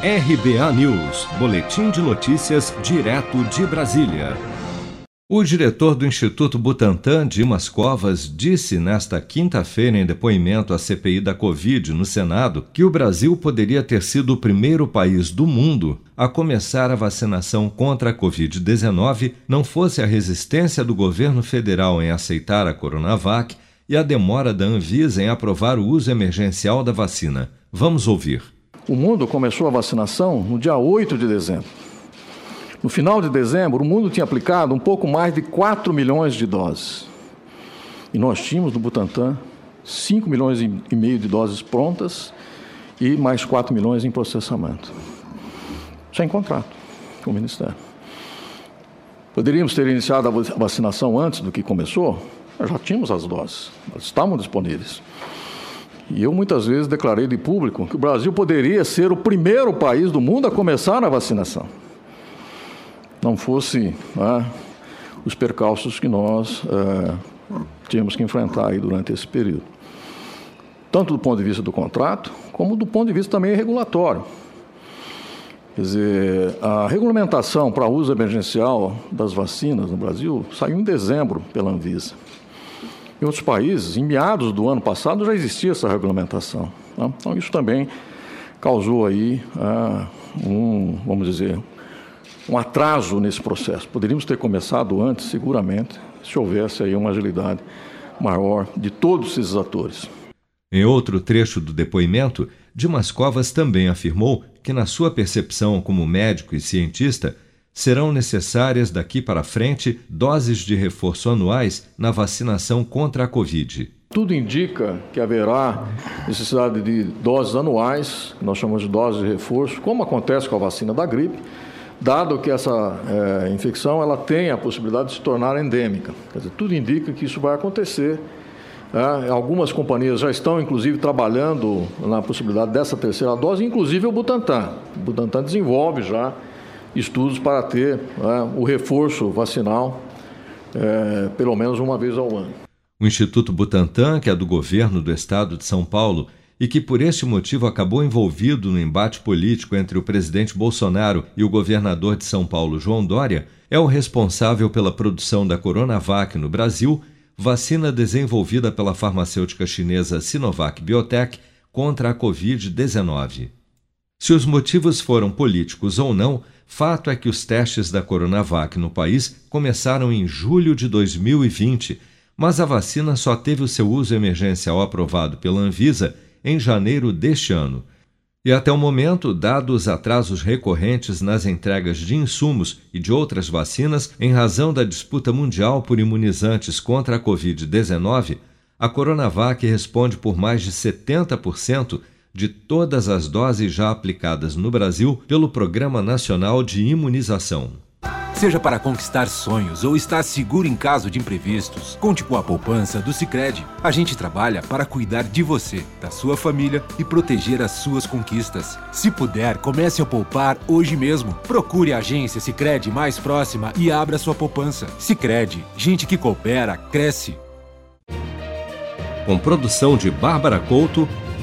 RBA News, Boletim de Notícias, direto de Brasília. O diretor do Instituto Butantan, Dimas Covas, disse nesta quinta-feira em depoimento à CPI da Covid no Senado que o Brasil poderia ter sido o primeiro país do mundo a começar a vacinação contra a Covid-19 não fosse a resistência do governo federal em aceitar a Coronavac e a demora da Anvisa em aprovar o uso emergencial da vacina. Vamos ouvir. O mundo começou a vacinação no dia 8 de dezembro. No final de dezembro, o mundo tinha aplicado um pouco mais de 4 milhões de doses. E nós tínhamos no Butantan 5 milhões e meio de doses prontas e mais 4 milhões em processamento. Sem contrato com o Ministério. Poderíamos ter iniciado a vacinação antes do que começou? Já tínhamos as doses, elas estavam disponíveis. E eu muitas vezes declarei de público que o Brasil poderia ser o primeiro país do mundo a começar a vacinação. Não fosse né, os percalços que nós é, tínhamos que enfrentar aí durante esse período. Tanto do ponto de vista do contrato, como do ponto de vista também regulatório. Quer dizer, a regulamentação para uso emergencial das vacinas no Brasil saiu em dezembro pela Anvisa. Em outros países, em meados do ano passado, já existia essa regulamentação. Né? Então, isso também causou aí ah, um, vamos dizer, um atraso nesse processo. Poderíamos ter começado antes, seguramente, se houvesse aí uma agilidade maior de todos esses atores. Em outro trecho do depoimento, Dimas Covas também afirmou que, na sua percepção como médico e cientista, serão necessárias daqui para frente doses de reforço anuais na vacinação contra a Covid. Tudo indica que haverá necessidade de doses anuais, que nós chamamos de doses de reforço, como acontece com a vacina da gripe, dado que essa é, infecção ela tem a possibilidade de se tornar endêmica. Quer dizer, tudo indica que isso vai acontecer. É, algumas companhias já estão, inclusive, trabalhando na possibilidade dessa terceira dose, inclusive o Butantan. O Butantan desenvolve já estudos para ter né, o reforço vacinal é, pelo menos uma vez ao ano. O Instituto Butantan, que é do governo do estado de São Paulo e que por este motivo acabou envolvido no embate político entre o presidente Bolsonaro e o governador de São Paulo, João Dória, é o responsável pela produção da Coronavac no Brasil, vacina desenvolvida pela farmacêutica chinesa Sinovac Biotech contra a Covid-19. Se os motivos foram políticos ou não, fato é que os testes da Coronavac no país começaram em julho de 2020, mas a vacina só teve o seu uso emergencial aprovado pela Anvisa em janeiro deste ano. E até o momento, dados atrasos recorrentes nas entregas de insumos e de outras vacinas em razão da disputa mundial por imunizantes contra a Covid-19, a Coronavac responde por mais de 70% de todas as doses já aplicadas no Brasil pelo Programa Nacional de Imunização. Seja para conquistar sonhos ou estar seguro em caso de imprevistos, conte com a poupança do Sicredi. A gente trabalha para cuidar de você, da sua família e proteger as suas conquistas. Se puder, comece a poupar hoje mesmo. Procure a agência Sicredi mais próxima e abra sua poupança. Sicredi, gente que coopera cresce. Com produção de Bárbara Couto